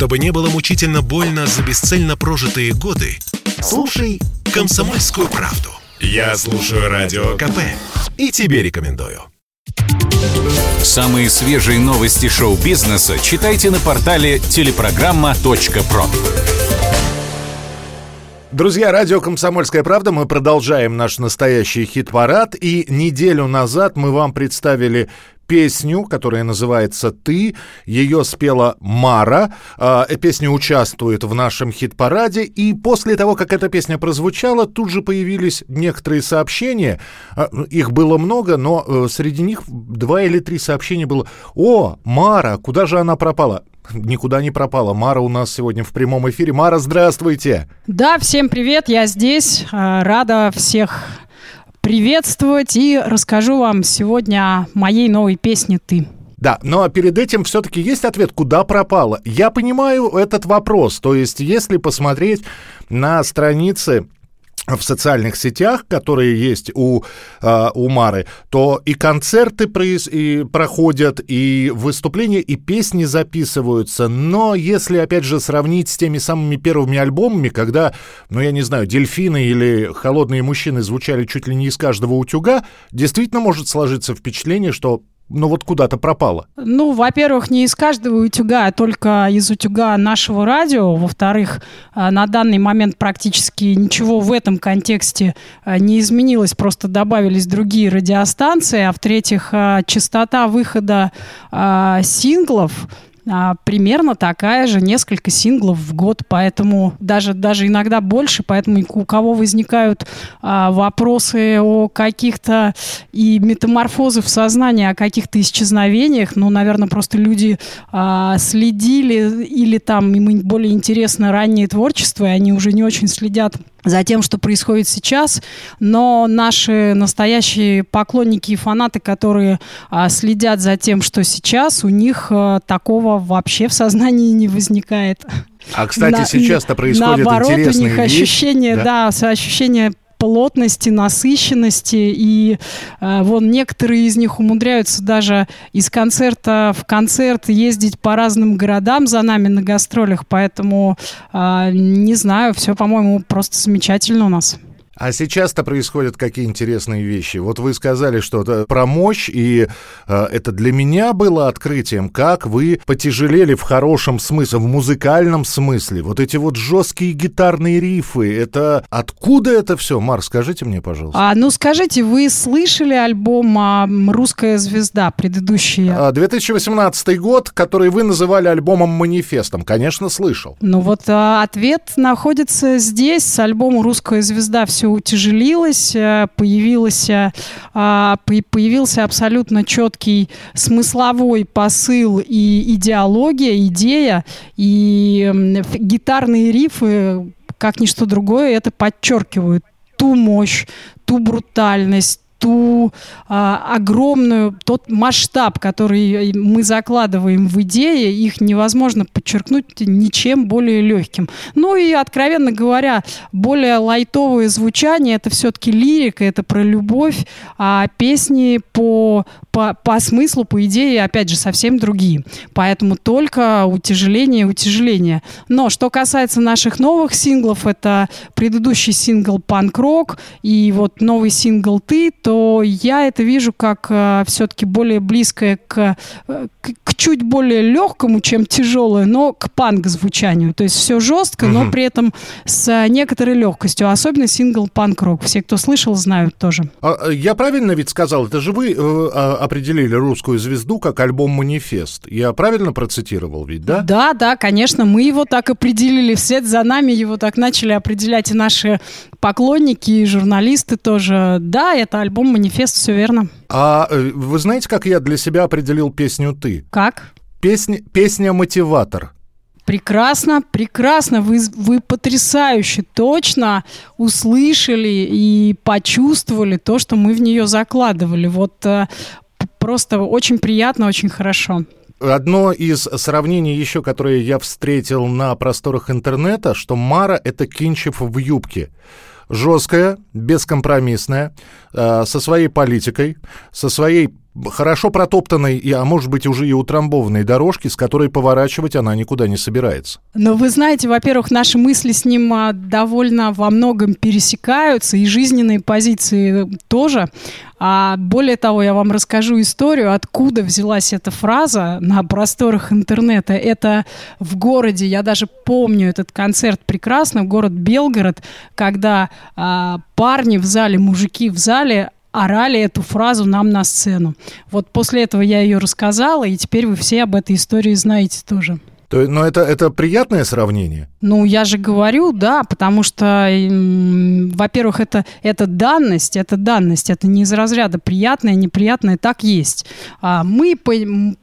Чтобы не было мучительно больно за бесцельно прожитые годы, слушай «Комсомольскую правду». Я слушаю Радио КП и тебе рекомендую. Самые свежие новости шоу-бизнеса читайте на портале телепрограмма.про. Друзья, радио «Комсомольская правда», мы продолжаем наш настоящий хит-парад. И неделю назад мы вам представили песню, которая называется «Ты». Ее спела Мара. Э, песня участвует в нашем хит-параде. И после того, как эта песня прозвучала, тут же появились некоторые сообщения. Э, их было много, но э, среди них два или три сообщения было. «О, Мара, куда же она пропала?» никуда не пропала. Мара у нас сегодня в прямом эфире. Мара, здравствуйте. Да, всем привет, я здесь. Рада всех приветствовать и расскажу вам сегодня о моей новой песне «Ты». Да, но перед этим все-таки есть ответ, куда пропала. Я понимаю этот вопрос. То есть, если посмотреть на страницы в социальных сетях, которые есть у, э, у Мары, то и концерты произ, и проходят, и выступления, и песни записываются. Но если, опять же, сравнить с теми самыми первыми альбомами, когда, ну, я не знаю, «Дельфины» или «Холодные мужчины» звучали чуть ли не из каждого утюга, действительно может сложиться впечатление, что ну вот куда-то пропала? Ну, во-первых, не из каждого утюга, а только из утюга нашего радио. Во-вторых, а, на данный момент практически ничего в этом контексте а, не изменилось, просто добавились другие радиостанции. А в-третьих, а, частота выхода синглов а, примерно такая же, несколько синглов в год, поэтому даже, даже иногда больше, поэтому у кого возникают а, вопросы о каких-то и метаморфозы в сознании, о каких-то исчезновениях, ну, наверное, просто люди а, следили или там им более интересно раннее творчество, и они уже не очень следят за тем, что происходит сейчас, но наши настоящие поклонники и фанаты, которые а, следят за тем, что сейчас, у них а, такого вообще в сознании не возникает. А, кстати, сейчас-то происходит наоборот, интересные у них ощущение, да, да ощущение плотности, насыщенности. И э, вон некоторые из них умудряются даже из концерта в концерт ездить по разным городам за нами на гастролях. Поэтому, э, не знаю, все, по-моему, просто замечательно у нас. А сейчас-то происходят какие интересные вещи. Вот вы сказали что-то про мощь, и э, это для меня было открытием, как вы потяжелели в хорошем смысле, в музыкальном смысле. Вот эти вот жесткие гитарные рифы, это откуда это все? Мар, скажите мне, пожалуйста. А, ну скажите, вы слышали альбом а, «Русская звезда» предыдущий? 2018 а, год, который вы называли альбомом-манифестом. Конечно, слышал. Ну вот а, ответ находится здесь, с альбома «Русская звезда» все утяжелилось, э, появился, а, появился абсолютно четкий смысловой посыл и идеология, идея, и гитарные рифы, как ничто другое, это подчеркивают. Ту мощь, ту брутальность, ту а, огромную, тот масштаб, который мы закладываем в идеи, их невозможно подчеркнуть ничем более легким. Ну и, откровенно говоря, более лайтовое звучание, это все-таки лирика, это про любовь, а песни по, по, по смыслу, по идее, опять же, совсем другие. Поэтому только утяжеление, утяжеление. Но что касается наших новых синглов, это предыдущий сингл «Панк-рок» и вот новый сингл «Ты», то я это вижу как э, все-таки более близкое к, э, к, к чуть более легкому, чем тяжелое, но к панк-звучанию. То есть все жестко, но при этом с некоторой легкостью. Особенно сингл панк-рок. Все, кто слышал, знают тоже. А, э, я правильно ведь сказал? Это же вы э, а, определили «Русскую звезду» как альбом-манифест. Я правильно процитировал ведь, да? Да, да, конечно. Мы его так определили. Вслед за нами его так начали определять и наши поклонники, и журналисты тоже. Да, это альбом альбом-манифест, все верно. А э, вы знаете, как я для себя определил песню «Ты»? Как? Песня, песня «Мотиватор». Прекрасно, прекрасно. Вы, вы потрясающе точно услышали и почувствовали то, что мы в нее закладывали. Вот э, просто очень приятно, очень хорошо. Одно из сравнений еще, которое я встретил на просторах интернета, что Мара — это Кинчев в юбке жесткая, бескомпромиссная, э, со своей политикой, со своей хорошо протоптанной, и, а может быть уже и утрамбованной дорожки, с которой поворачивать она никуда не собирается. Но вы знаете, во-первых, наши мысли с ним а, довольно во многом пересекаются, и жизненные позиции тоже. А более того, я вам расскажу историю, откуда взялась эта фраза на просторах интернета. Это в городе, я даже помню этот концерт прекрасно, город Белгород, когда а, парни в зале, мужики в зале орали эту фразу нам на сцену. Вот после этого я ее рассказала, и теперь вы все об этой истории знаете тоже. То, но это, это приятное сравнение? Ну, я же говорю, да, потому что, во-первых, это, это данность, это данность, это не из разряда приятное, неприятное, так есть. А мы,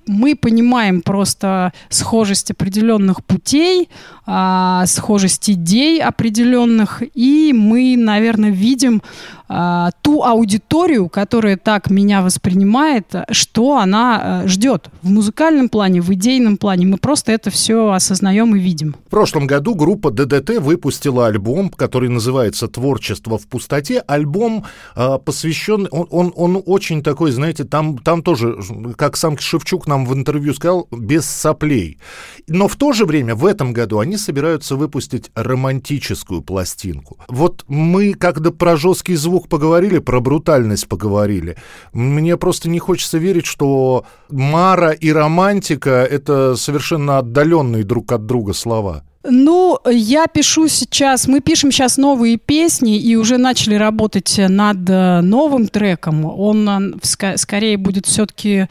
мы понимаем просто схожесть определенных путей, а, схожесть идей определенных, и мы, наверное, видим а, ту аудиторию, которая так меня воспринимает, что она а, ждет в музыкальном плане, в идейном плане. Мы просто это все осознаем и видим. В прошлом году группа ДДТ выпустила альбом, который называется «Творчество в пустоте». Альбом э, посвящен, он, он, он очень такой, знаете, там, там тоже, как сам Шевчук нам в интервью сказал, без соплей. Но в то же время в этом году они собираются выпустить романтическую пластинку. Вот мы, когда про жесткий звук поговорили, про брутальность поговорили. Мне просто не хочется верить, что Мара и романтика — это совершенно отдаленные друг от друга слова. Ну, я пишу сейчас, мы пишем сейчас новые песни и уже начали работать над э, новым треком. Он э, скорее будет все-таки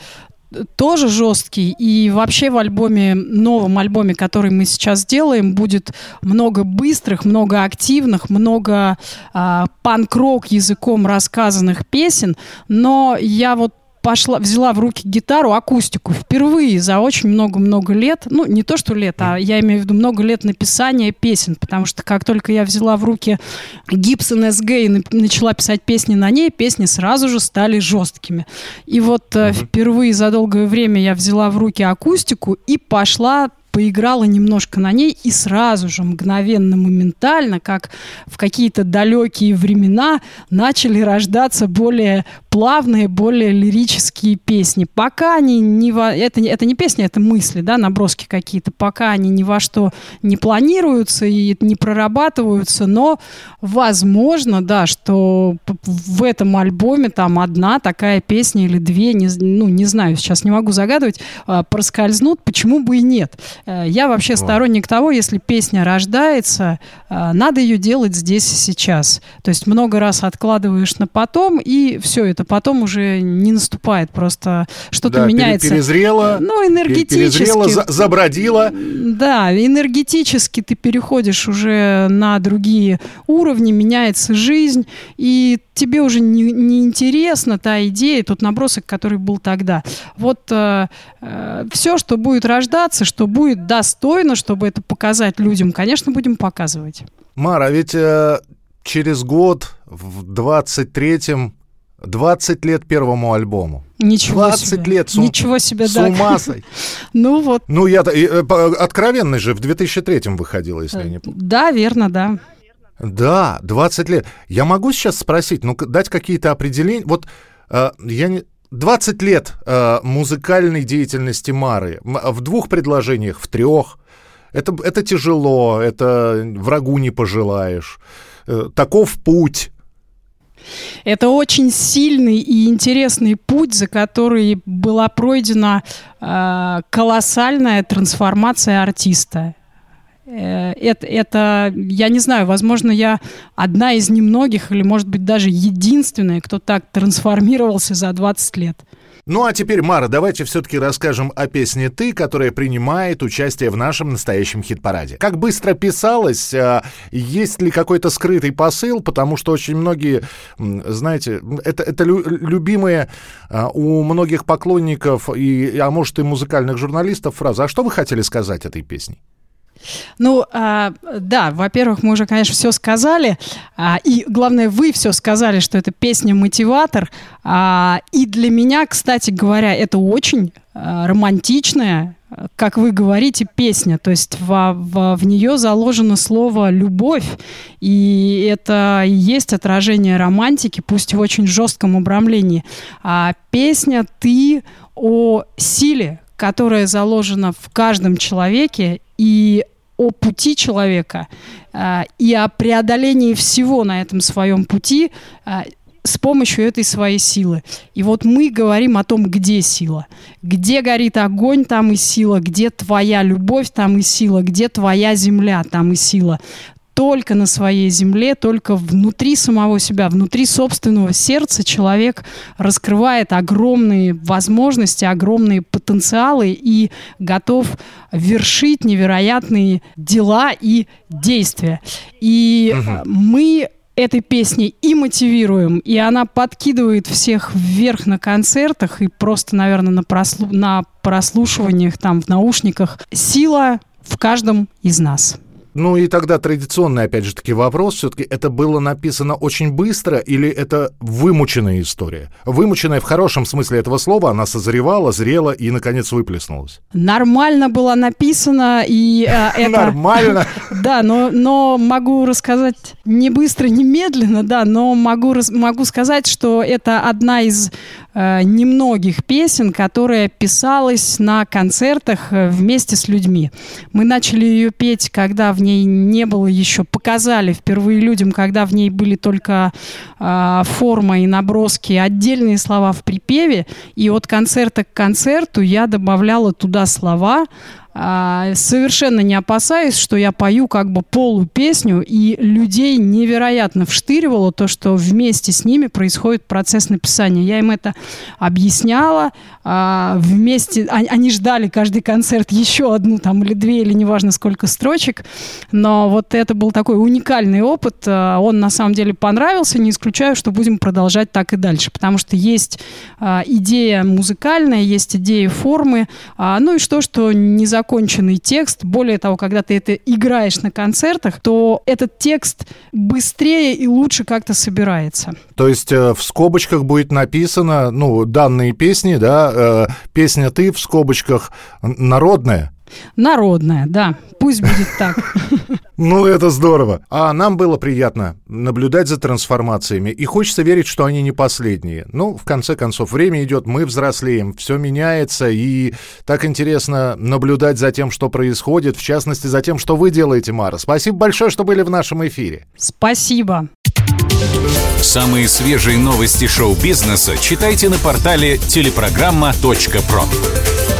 тоже жесткий. И вообще в альбоме, новом альбоме, который мы сейчас делаем, будет много быстрых, много активных, много э, панк-рок языком рассказанных песен. Но я вот пошла, взяла в руки гитару, акустику впервые за очень много-много лет. Ну, не то, что лет, а я имею в виду много лет написания песен, потому что как только я взяла в руки Gibson SG и начала писать песни на ней, песни сразу же стали жесткими. И вот uh-huh. впервые за долгое время я взяла в руки акустику и пошла поиграла немножко на ней и сразу же, мгновенно, моментально, как в какие-то далекие времена, начали рождаться более плавные, более лирические песни. Пока они не во... Это, это не песни, это мысли, да, наброски какие-то. Пока они ни во что не планируются и не прорабатываются, но возможно, да, что в этом альбоме там одна такая песня или две, не, ну, не знаю, сейчас не могу загадывать, а, проскользнут, почему бы и нет. Э, я вообще вот. сторонник того, если песня рождается, э, надо ее делать здесь и сейчас. То есть много раз откладываешь на потом, и все это потом уже не наступает, просто что-то да, меняется. Перезрело, ну, энергетически. Перезрело, за, забродило. Да, энергетически ты переходишь уже на другие уровни, меняется жизнь, и тебе уже не, не интересна та идея, тот набросок, который был тогда. Вот э, э, все, что будет рождаться, что будет достойно, чтобы это показать людям, конечно, будем показывать. Мара, а ведь э, через год, в 23-м, 20 лет первому альбому. Ничего 20 себе. лет. С, Ничего себе, с да. ума. Ну вот. Ну я э, откровенный же в 2003-м выходила, если я не помню. Да, верно, да. Да, 20 лет. Я могу сейчас спросить, ну дать какие-то определения. Вот э, я не... 20 лет э, музыкальной деятельности Мары в двух предложениях, в трех. Это, это тяжело, это врагу не пожелаешь. Э, таков путь. Это очень сильный и интересный путь, за который была пройдена э, колоссальная трансформация артиста. Э, это, это, я не знаю, возможно, я одна из немногих, или, может быть, даже единственная, кто так трансформировался за 20 лет. Ну а теперь, Мара, давайте все-таки расскажем о песне «Ты», которая принимает участие в нашем настоящем хит-параде. Как быстро писалось, а, есть ли какой-то скрытый посыл, потому что очень многие, знаете, это, это любимые а, у многих поклонников, и, а может и музыкальных журналистов фраза «А что вы хотели сказать этой песней?» Ну, а, да, во-первых, мы уже, конечно, все сказали. А, и главное, вы все сказали, что это песня-мотиватор. А, и для меня, кстати говоря, это очень а, романтичная как вы говорите, песня, то есть в, в, в нее заложено слово «любовь», и это и есть отражение романтики, пусть в очень жестком обрамлении. А песня «Ты» о силе, которая заложена в каждом человеке, и о пути человека, а, и о преодолении всего на этом своем пути, а, с помощью этой своей силы. И вот мы говорим о том, где сила. Где горит огонь, там и сила. Где твоя любовь, там и сила. Где твоя земля, там и сила только на своей земле, только внутри самого себя, внутри собственного сердца человек раскрывает огромные возможности, огромные потенциалы и готов вершить невероятные дела и действия. И угу. мы этой песней и мотивируем, и она подкидывает всех вверх на концертах и просто, наверное, на, прослу... на прослушиваниях там в наушниках. Сила в каждом из нас. Ну и тогда традиционный, опять же таки, вопрос. Все-таки это было написано очень быстро или это вымученная история? Вымученная в хорошем смысле этого слова, она созревала, зрела и, наконец, выплеснулась. Нормально была написана, и э, это... Нормально? Да, но, но могу рассказать не быстро, не медленно, да, но могу, могу сказать, что это одна из э, немногих песен, которая писалась на концертах э, вместе с людьми. Мы начали ее петь, когда в ней не было еще, показали впервые людям, когда в ней были только э, форма и наброски, отдельные слова в припеве, и от концерта к концерту я добавляла туда слова, а, совершенно не опасаясь, что я пою как бы полупесню, и людей невероятно вштыривало то, что вместе с ними происходит процесс написания. Я им это объясняла, а, вместе, они ждали каждый концерт еще одну там или две, или неважно сколько строчек, но вот это был такой уникальный опыт, а, он на самом деле понравился, не исключаю, что будем продолжать так и дальше, потому что есть идея музыкальная, есть идея формы, ну и что, что не за законченный текст. Более того, когда ты это играешь на концертах, то этот текст быстрее и лучше как-то собирается. То есть э, в скобочках будет написано, ну, данные песни, да, э, песня «Ты» в скобочках народная? Народная, да. Пусть будет так. Ну, это здорово. А нам было приятно наблюдать за трансформациями. И хочется верить, что они не последние. Ну, в конце концов, время идет, мы взрослеем, все меняется. И так интересно наблюдать за тем, что происходит. В частности, за тем, что вы делаете, Мара. Спасибо большое, что были в нашем эфире. Спасибо. Самые свежие новости шоу-бизнеса читайте на портале телепрограмма.про.